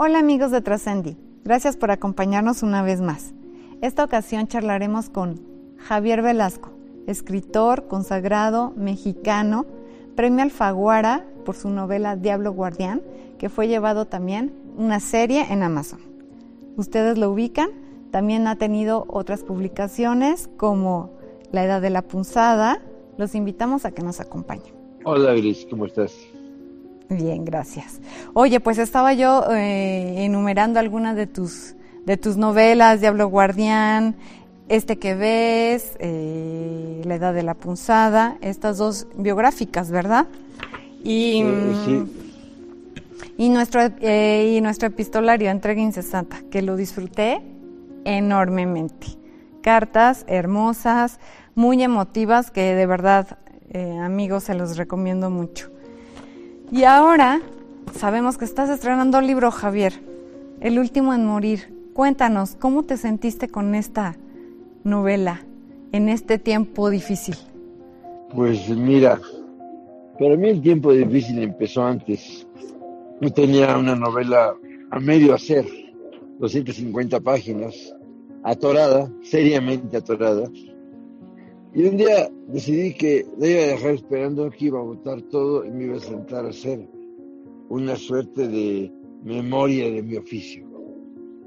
Hola amigos de Trascendi, gracias por acompañarnos una vez más. Esta ocasión charlaremos con Javier Velasco, escritor consagrado mexicano, premio Alfaguara por su novela Diablo Guardián, que fue llevado también una serie en Amazon. Ustedes lo ubican, también ha tenido otras publicaciones como La Edad de la Punzada. Los invitamos a que nos acompañen. Hola Iris, ¿cómo estás? Bien, gracias. Oye, pues estaba yo eh, enumerando algunas de tus, de tus novelas, Diablo Guardián, Este que ves, eh, La Edad de la Punzada, estas dos biográficas, ¿verdad? Y, sí. y, nuestro, eh, y nuestro epistolario, Entrega Incesanta, que lo disfruté enormemente. Cartas hermosas, muy emotivas, que de verdad, amigos, se los recomiendo mucho. Y ahora sabemos que estás estrenando el libro, Javier, El último en morir. Cuéntanos, ¿cómo te sentiste con esta novela en este tiempo difícil? Pues mira, para mí el tiempo difícil empezó antes. Yo tenía una novela a medio hacer, 250 páginas, atorada, seriamente atorada, y un día decidí que la iba a dejar esperando, que iba a votar todo y me iba a sentar a hacer una suerte de memoria de mi oficio.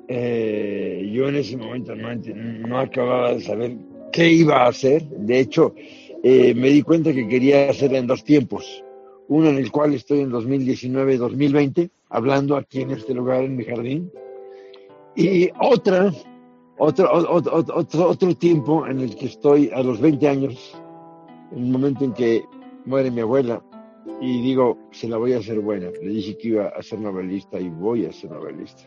Eh, yo en ese momento no, no, acababa de saber qué iba a hacer. De hecho, eh, me di cuenta que quería hacerla en dos tiempos. Uno en el cual estoy en 2019-2020, hablando aquí en este lugar, en mi jardín. Y otra otro, otro, otro, tiempo en el que estoy a los 20 años, en el momento en que muere mi abuela, y digo, se la voy a hacer buena. Le dije que iba a ser novelista y voy a ser novelista.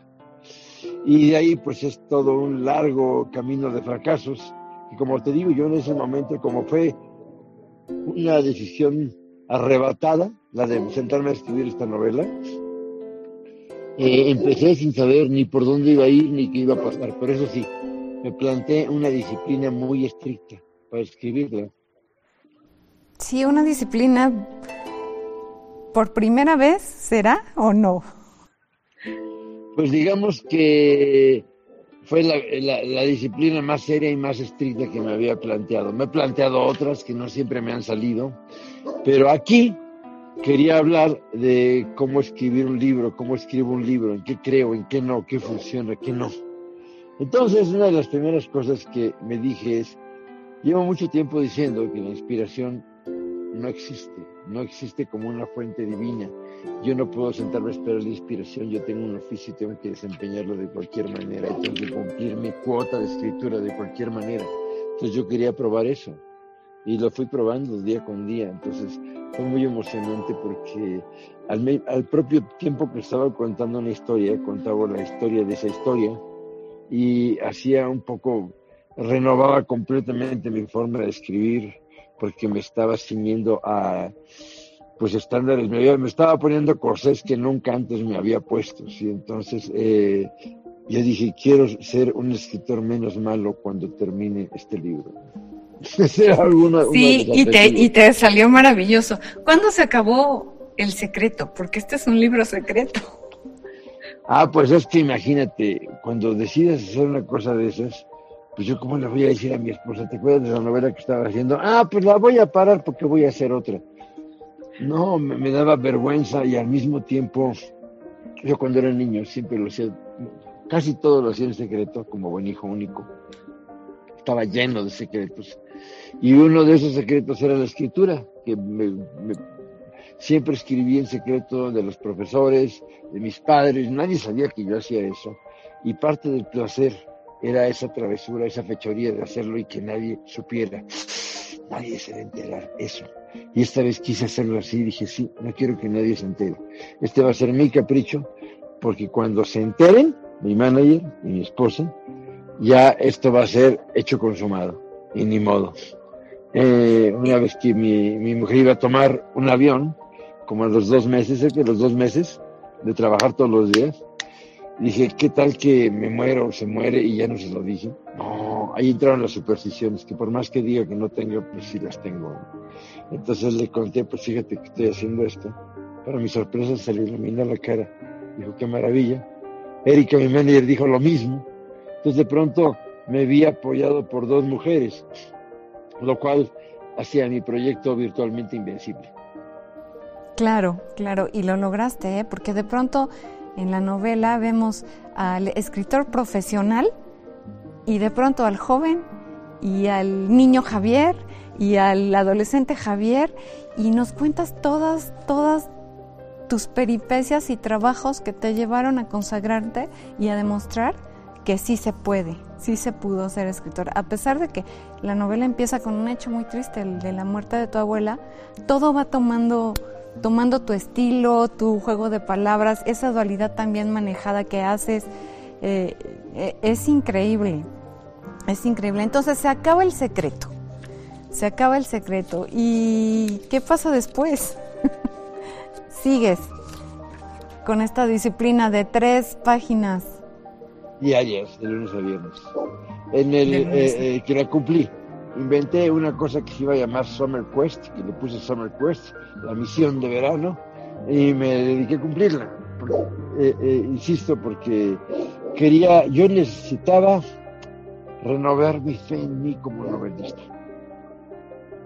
Y de ahí pues es todo un largo camino de fracasos. Y como te digo, yo en ese momento, como fue una decisión arrebatada, la de sentarme a escribir esta novela, eh, empecé sin saber ni por dónde iba a ir ni qué iba a pasar, pero eso sí, me planteé una disciplina muy estricta para escribirla. Sí, una disciplina por primera vez, ¿será o no? Pues digamos que fue la, la, disciplina más seria y más estricta que me había planteado. Me he planteado otras que no siempre me han salido, pero aquí quería hablar de cómo escribir un libro, cómo escribo un libro, en qué creo, en qué no, qué funciona, qué no. Entonces, una de las primeras cosas que me dije es, llevo mucho tiempo diciendo que la inspiración no existe, no existe como una fuente divina. Yo no puedo sentarme a esperar la inspiración, yo tengo un oficio y tengo que desempeñarlo de cualquier manera, y tengo que cumplir mi cuota de escritura de cualquier manera. Entonces yo quería probar eso y lo fui probando día con día. Entonces fue muy emocionante porque al, al, propio tiempo que estaba contando una historia, contaba la historia de esa historia y hacía un poco, renovaba completamente mi forma de escribir porque me estaba ciñendo a pues estándares, me, me estaba poniendo cosas que nunca antes me había puesto, ¿sí? Entonces eh, yo dije, quiero ser un escritor menos malo cuando termine este libro. sí, y te, y te salió maravilloso. ¿Cuándo se acabó El Secreto? Porque este es un libro secreto. Ah, pues es que imagínate, cuando decides hacer una cosa de esas, pues yo cómo le voy a decir a mi esposa, ¿te acuerdas de la novela que estaba haciendo? Ah, pues la voy a parar porque voy a hacer otra. No, me, me daba vergüenza y al mismo tiempo, yo cuando era niño siempre lo hacía, casi todo lo hacía en secreto, como buen hijo único. Estaba lleno de secretos. Y uno de esos secretos era la escritura, que siempre escribí en secreto de los profesores, de mis padres, nadie sabía que yo hacía eso. Y parte del placer era esa travesura, esa fechoría de hacerlo y que nadie supiera. Nadie se debe enterar, eso. Y esta vez quise hacerlo así, dije, sí, no quiero que nadie se entere. Este va a ser mi capricho, porque cuando se enteren, mi manager y mi esposa, ya esto va a ser hecho consumado y ni modo. Eh, una vez que mi, mi, mujer iba a tomar un avión, como a los dos meses, cerca de los dos meses de trabajar todos los días, dije, ¿qué tal que me muero, se muere y ya no se lo dije? No, ahí entraron las supersticiones, que por más que diga que no tengo, pues sí las tengo. Entonces le conté, pues fíjate que estoy haciendo esto. Para mi sorpresa se le ilumina la cara. Dijo, qué maravilla. Erika, mi manager, dijo lo mismo. Entonces de pronto me vi apoyado por dos mujeres, lo cual hacía mi proyecto virtualmente invencible. Claro, claro, y lo lograste, ¿eh? porque de pronto en la novela vemos al escritor profesional y de pronto al joven y al niño Javier y al adolescente Javier y nos cuentas todas, todas tus peripecias y trabajos que te llevaron a consagrarte y a demostrar que sí se puede, sí se pudo ser escritor. A pesar de que la novela empieza con un hecho muy triste, el de la muerte de tu abuela, todo va tomando tomando tu estilo, tu juego de palabras, esa dualidad también manejada que haces, eh, eh, es increíble, es increíble. Entonces se acaba el secreto, se acaba el secreto. ¿Y qué pasa después? Sigues con esta disciplina de tres páginas. Diarias, de lunes a viernes. En el eh, que la cumplí inventé una cosa que se iba a llamar Summer Quest, que le puse Summer Quest, la misión de verano, y me dediqué a cumplirla. Eh, eh, insisto, porque quería, yo necesitaba renovar mi fe en mí como novelista.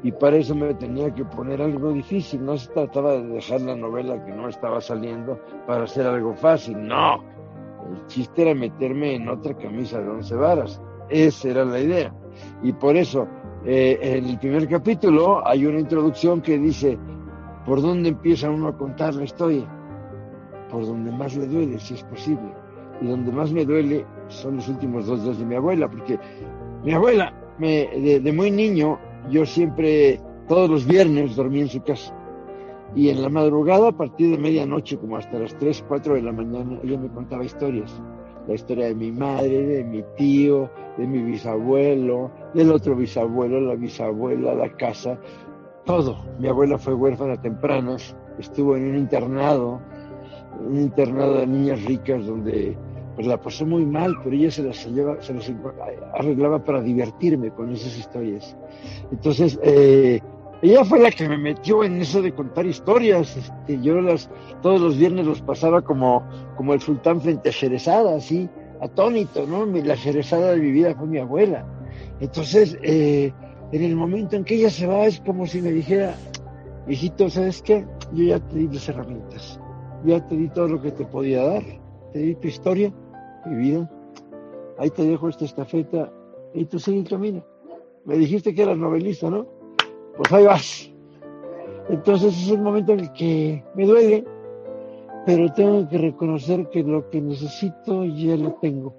Y para eso me tenía que poner algo difícil. No se trataba de dejar la novela que no estaba saliendo para hacer algo fácil. No. El chiste era meterme en otra camisa de once varas. Esa era la idea. Y por eso eh, en el primer capítulo hay una introducción que dice, ¿por dónde empieza uno a contar la historia? Por donde más le duele, si es posible. Y donde más me duele son los últimos dos días de mi abuela, porque mi abuela, me, de, muy niño, yo siempre, todos los viernes dormí en su casa. Y en la madrugada, a partir de medianoche, como hasta las 3, 4 de la mañana, ella me contaba historias la historia de mi madre, de mi tío, de mi bisabuelo, del otro bisabuelo, la bisabuela, la casa, todo. Mi abuela fue huérfana temprana, estuvo en un internado, un internado de niñas ricas donde pues la pasó muy mal, pero ella se las, se las arreglaba para divertirme con esas historias. Entonces, eh, ella fue la que me metió en eso de contar historias. Este, yo las, todos los viernes los pasaba como, como el sultán frente a Sherezada, así, atónito, ¿no? La Sherezada de mi vida fue mi abuela. Entonces, eh, en el momento en que ella se va, es como si me dijera, hijito, ¿sabes qué? Yo ya te di las herramientas, ya te di todo lo que te podía dar, te di tu historia, mi vida, ahí te dejo esta estafeta y tú sigue el camino. Me dijiste que eras novelista, ¿no? Pues ahí vas. Entonces es el momento en el que me duele, pero tengo que reconocer que lo que necesito ya lo tengo.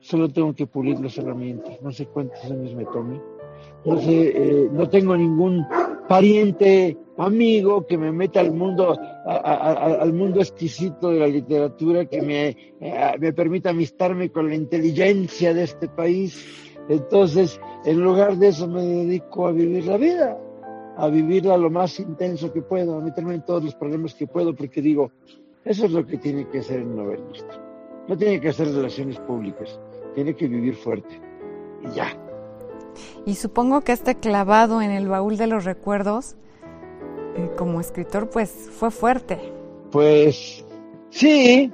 Solo tengo que pulir las herramientas. No sé cuántos años me tome. No sé, eh, no tengo ningún pariente, amigo que me meta al mundo, al mundo exquisito de la literatura, que me, eh, me permita amistarme con la inteligencia de este país. Entonces, en lugar de eso me dedico a vivir la vida a vivirla lo más intenso que puedo, a meterme en todos los problemas que puedo, porque digo, eso es lo que tiene que hacer el novelista. No tiene que hacer relaciones públicas, tiene que vivir fuerte. Y ya. Y supongo que este clavado en el baúl de los recuerdos, eh, como escritor, pues fue fuerte. Pues sí,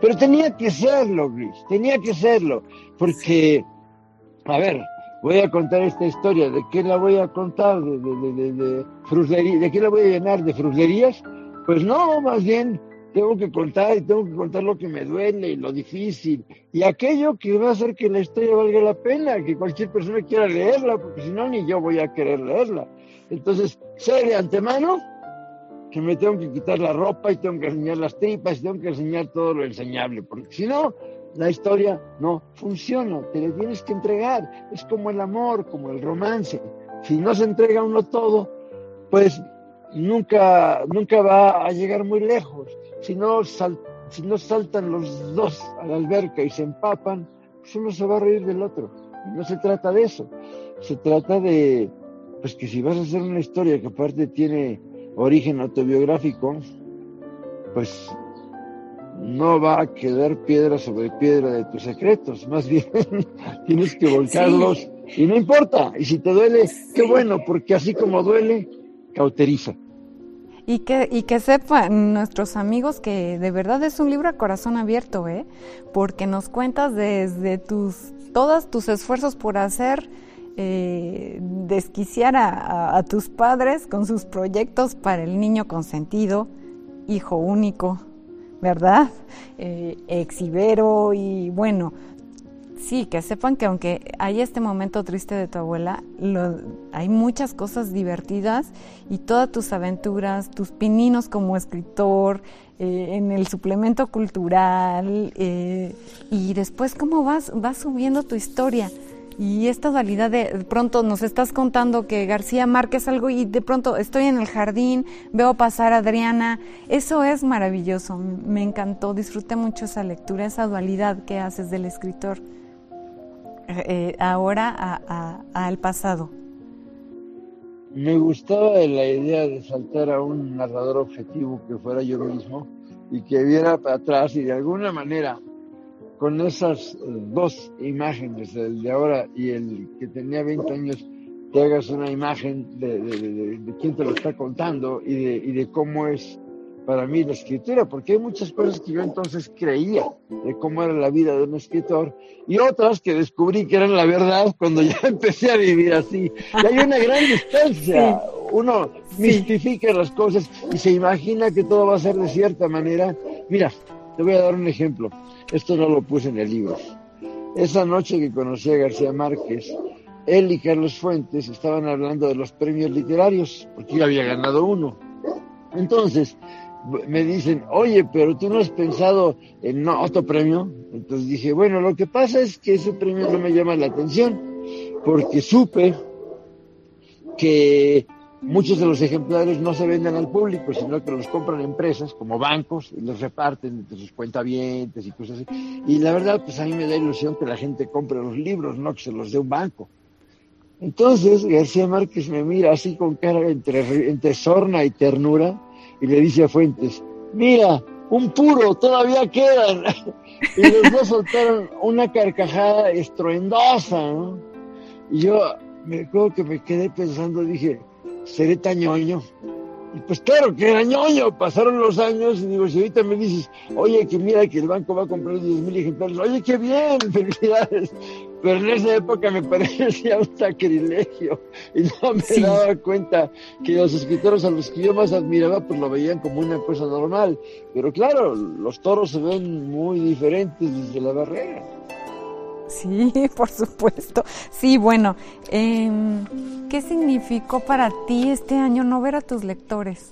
pero tenía que serlo, Gris, tenía que serlo, porque, a ver, voy a contar esta historia, ¿de qué la voy a contar? ¿De, de, de, qué la voy a llenar? ¿De fruslerías? Pues no, más bien tengo que contar y tengo que contar lo que me duele y lo difícil y aquello que va a hacer que la historia valga la pena, que cualquier persona quiera leerla, porque si no, ni yo voy a querer leerla. Entonces, sé de antemano que me tengo que quitar la ropa y tengo que enseñar las tripas y tengo que enseñar todo lo enseñable, porque si no, la historia no funciona, te le tienes que entregar. Es como el amor, como el romance. Si no se entrega uno todo, pues nunca, nunca va a llegar muy lejos. Si no, si no saltan los dos a la alberca y se empapan, pues uno se va a reír del otro. No se trata de eso. Se trata de, pues que si vas a hacer una historia que aparte tiene origen autobiográfico, pues no va a quedar piedra sobre piedra de tus secretos, más bien tienes que volcarlos y no importa, y si te duele, qué bueno, porque así como duele, cauteriza. Y que, y que sepan nuestros amigos que de verdad es un libro a corazón abierto, ¿eh? Porque nos cuentas desde tus, todos tus esfuerzos por hacer eh, desquiciar a, tus padres con sus proyectos para el niño consentido, hijo único, ¿verdad? Eh, exibero y bueno, sí, que sepan que aunque hay este momento triste de tu abuela, hay muchas cosas divertidas y todas tus aventuras, tus pininos como escritor, eh, en el suplemento cultural eh, y después cómo vas, vas subiendo tu historia. Y esta dualidad de, pronto nos estás contando que García Márquez algo y de pronto estoy en el jardín, veo pasar a Adriana. Eso es maravilloso, me encantó, disfruté mucho esa lectura, esa dualidad que haces del escritor eh, ahora al pasado. Me gustaba la idea de saltar a un narrador objetivo que fuera yo mismo y que viera para atrás y de alguna manera con esas eh, dos imágenes, el de ahora y el que tenía 20 años, te hagas una imagen de, de, quién te lo está contando y de, y de cómo es para mí la escritura, porque hay muchas cosas que yo entonces creía de cómo era la vida de un escritor y otras que descubrí que eran la verdad cuando ya empecé a vivir así. Y hay una gran distancia. Uno mistifica las cosas y se imagina que todo va a ser de cierta manera. Mira, te voy a dar un ejemplo. Esto no lo puse en el libro. Esa noche que conocí a García Márquez, él y Carlos Fuentes estaban hablando de los premios literarios, porque él había ganado uno. Entonces, me dicen, oye, pero tú no has pensado en otro premio. Entonces dije, bueno, lo que pasa es que ese premio no me llama la atención, porque supe que Muchos de los ejemplares no se venden al público, sino que los compran empresas como bancos y los reparten entre sus cuentavientes y cosas así. Y la verdad, pues a mí me da ilusión que la gente compre los libros, no que se los dé un banco. Entonces García Márquez me mira así con cara entre, entre sorna y ternura y le dice a Fuentes, mira, un puro, todavía quedan. y los dos soltaron una carcajada estruendosa. Y yo me acuerdo que me quedé pensando, dije, seré tan ñoño. Y pues claro que era ñoño, pasaron los años y digo, si ahorita me dices, oye, que mira que el banco va a comprar 10 mil ejemplares, oye, qué bien, felicidades. Pero en esa época me parecía un sacrilegio y no me daba cuenta que los escritores a los que yo más admiraba pues lo veían como una cosa normal. Pero claro, los toros se ven muy diferentes desde la barrera. Sí, por supuesto. Sí, bueno, em, ¿qué significó para ti este año no ver a tus lectores?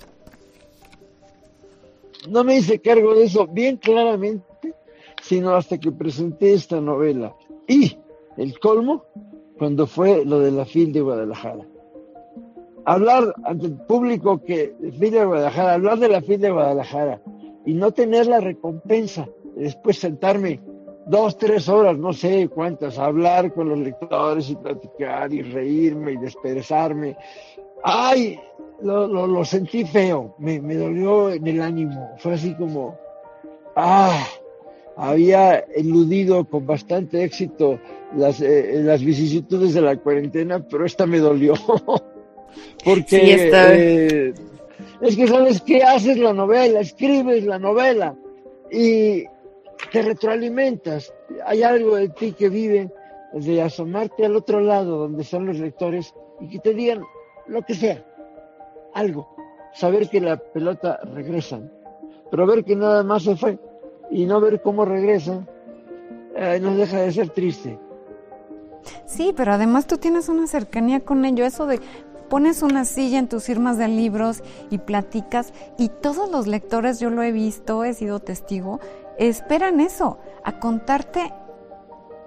No me hice cargo de eso bien claramente, sino hasta que presenté esta novela. Y el colmo, cuando fue lo de la FIL de Guadalajara. Hablar ante el público que FIL de Guadalajara, hablar de la FIL de Guadalajara y no tener la recompensa, después sentarme dos, tres horas, no sé cuántas, hablar con los lectores y platicar y reírme y desperezarme. ¡Ay! Lo, lo, sentí feo, me, me, dolió en el ánimo. Fue así como, ¡ah! Había eludido con bastante éxito las, eh, las vicisitudes de la cuarentena, pero esta me dolió. Porque eh, es que sabes qué haces la novela, escribes la novela y te retroalimentas. Hay algo de ti que vive de asomarte al otro lado donde están los lectores y que te digan lo que sea, algo. Saber que la pelota regresa, pero ver que nada más se fue y no ver cómo regresa, eh, no deja de ser triste. Sí, pero además tú tienes una cercanía con ello, eso de pones una silla en tus firmas de libros y platicas y todos los lectores, yo lo he visto, he sido testigo, esperan eso, a contarte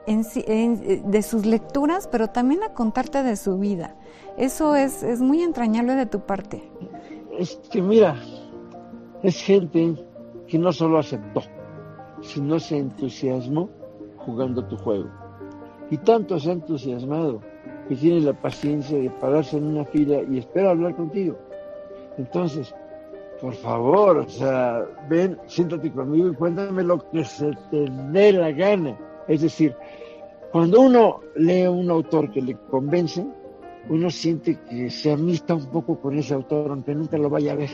de sus lecturas, pero también a contarte de su vida. Eso es, es muy entrañable de tu parte. Es que mira, es gente que no solo aceptó, sino se entusiasmó jugando tu juego. Y tanto se ha entusiasmado que tiene la paciencia de pararse en una fila y espera hablar contigo. Entonces, por favor, o sea, ven, siéntate conmigo y cuéntame lo que se te dé la gana. Es decir, cuando uno lee un autor que le convence, uno siente que se amista un poco con ese autor, aunque nunca lo vaya a ver.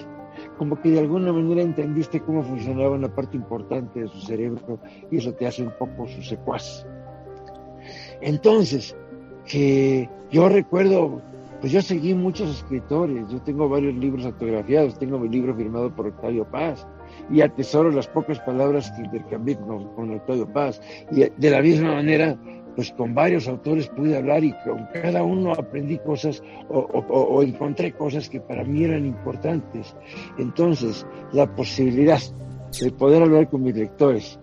Como que de alguna manera entendiste cómo funcionaba una parte importante de su cerebro y eso te hace un poco su secuaz. Entonces, que yo recuerdo, pues yo seguí muchos escritores, yo tengo varios libros autografiados, tengo mi libro firmado por Octavio Paz y atesoro las pocas palabras que intercambié con, con Octavio Paz. Y de la misma manera, pues con varios autores pude hablar y con cada uno aprendí cosas o, encontré cosas que para mí eran importantes. Entonces, la posibilidad de poder hablar con mis lectores,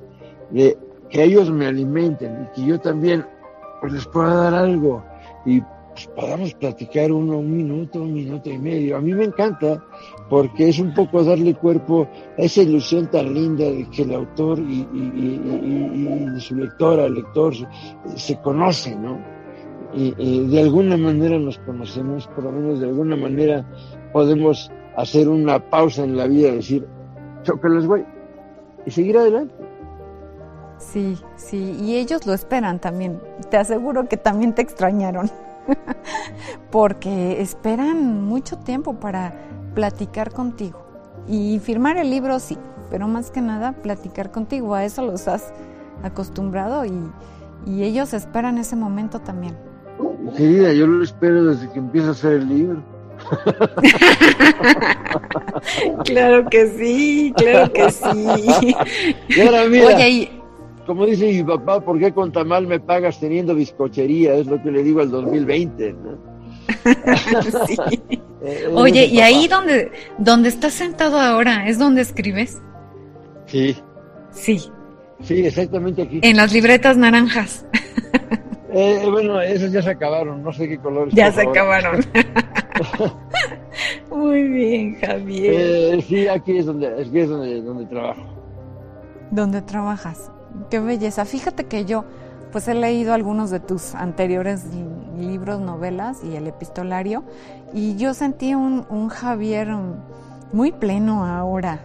de que ellos me alimenten y que yo también pues les pueda dar algo y podamos platicar uno un minuto, un minuto y medio. A mí me encanta porque es un poco darle cuerpo a esa ilusión tan linda de que el autor y, su lectora, el lector, se conocen, ¿no? Y, de alguna manera nos conocemos, por lo menos de alguna manera podemos hacer una pausa en la vida y decir, les voy, y seguir adelante. Sí, sí, y ellos lo esperan también. Te aseguro que también te extrañaron. porque esperan mucho tiempo para platicar contigo. Y firmar el libro sí, pero más que nada platicar contigo, a eso los has acostumbrado y, ellos esperan ese momento también. Querida, yo lo espero desde que empieza a hacer el libro. claro que sí, claro que sí. Oye, como dice mi papá, ¿por qué con tamal me pagas teniendo bizcochería? Es lo que le digo al 2020, eh, Oye, ¿y ahí donde, donde estás sentado ahora es donde escribes? Sí. Sí. Sí, exactamente aquí. En las libretas naranjas. Eh, bueno, esas ya se acabaron, no sé qué colores. Ya se acabaron. Muy bien, Javier. Eh, sí, aquí es donde, aquí es donde, donde trabajo. ¿Dónde trabajas? Qué belleza. Fíjate que yo, pues he leído algunos de tus anteriores libros, novelas y el epistolario, y yo sentí un, Javier muy pleno ahora,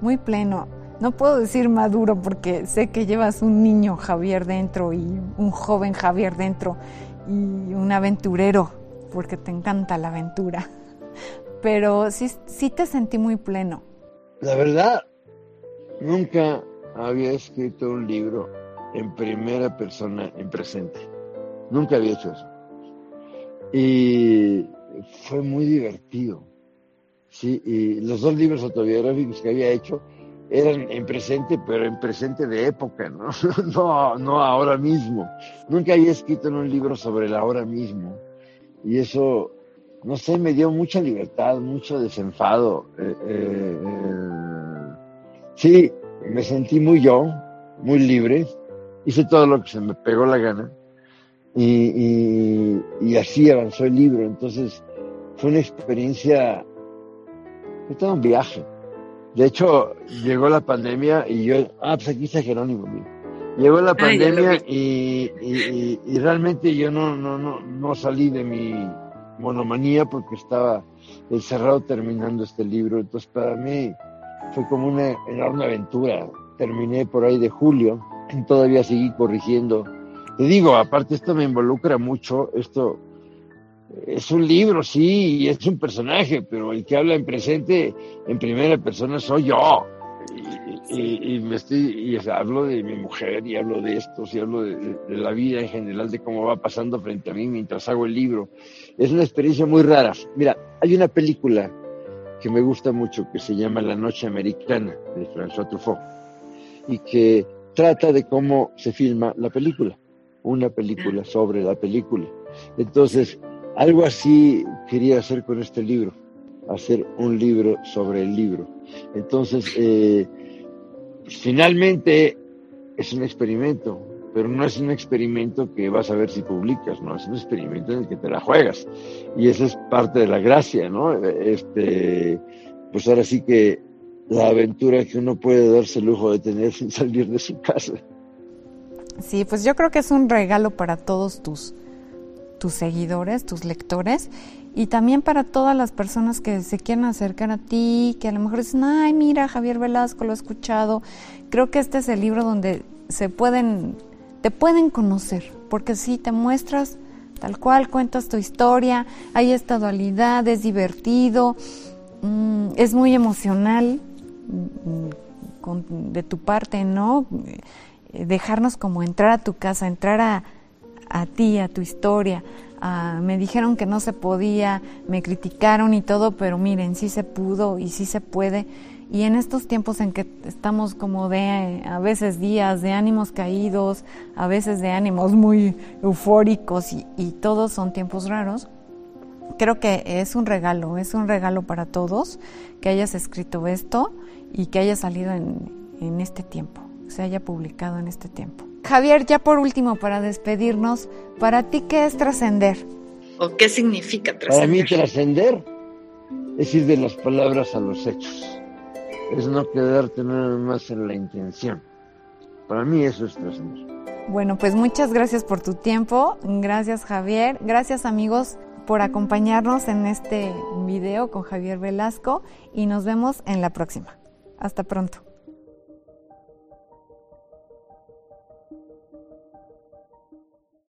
muy pleno. No puedo decir maduro porque sé que llevas un niño Javier dentro y un joven Javier dentro y un aventurero, porque te encanta la aventura. Pero sí, sí te sentí muy pleno. La verdad, nunca había escrito un libro en primera persona, en presente. Nunca había hecho eso. Y fue muy divertido. Sí, y los dos libros autobiográficos que había hecho eran en presente, pero en presente de época, ¿no? no, no ahora mismo. Nunca había escrito en un libro sobre el ahora mismo. Y eso, no sé, me dio mucha libertad, mucho desenfado. Eh, eh, eh, sí, me sentí muy yo, muy libre, hice todo lo que se me pegó la gana y, así avanzó el libro. Entonces fue una experiencia, fue todo un viaje. De hecho, llegó la pandemia y yo, ah, pues aquí está Jerónimo, Llegó la pandemia y, y, realmente yo no, no, no, no salí de mi monomanía porque estaba encerrado terminando este libro. Entonces para mí fue como una enorme aventura. Terminé por ahí de julio, todavía seguí corrigiendo. Te digo, aparte esto me involucra mucho, esto es un libro, sí, y es un personaje, pero el que habla en presente, en primera persona, soy yo. Y, me estoy, y hablo de mi mujer, y hablo de esto, y hablo de, la vida en general, de cómo va pasando frente a mí mientras hago el libro. Es una experiencia muy rara. Mira, hay una película que me gusta mucho, que se llama La Noche Americana, de François Truffaut, y que trata de cómo se filma la película, una película sobre la película. Entonces, algo así quería hacer con este libro, hacer un libro sobre el libro. Entonces, eh, finalmente es un experimento, pero no es un experimento que vas a ver si publicas, no, es un experimento en el que te la juegas. Y esa es parte de la gracia, ¿no? Este, pues ahora sí que la aventura que uno puede darse el lujo de tener sin salir de su casa. Sí, pues yo creo que es un regalo para todos tus, tus seguidores, tus lectores, y también para todas las personas que se quieren acercar a ti, que a lo mejor dicen, ay, mira, Javier Velasco, lo he escuchado. Creo que este es el libro donde se pueden te pueden conocer, porque si te muestras tal cual cuentas tu historia, hay esta dualidad, es divertido, mm, es muy emocional mm, de tu parte, ¿no? Eh, dejarnos como entrar a tu casa, entrar a, a ti, a tu historia. me dijeron que no se podía, me criticaron y todo, pero miren, sí se pudo y sí se puede. Y en estos tiempos en que estamos como de a veces días de ánimos caídos, a veces de ánimos muy eufóricos y, todos son tiempos raros, creo que es un regalo, es un regalo para todos que hayas escrito esto y que haya salido en, en este tiempo, se haya publicado en este tiempo. Javier, ya por último, para despedirnos, ¿para ti qué es trascender? ¿O qué significa trascender? Para mí trascender es ir de las palabras a los hechos es no quedarte nada más en la intención. Para mí eso es trascender. Bueno, pues muchas gracias por tu tiempo. Gracias Javier. Gracias amigos por acompañarnos en este video con Javier Velasco y nos vemos en la próxima. Hasta pronto.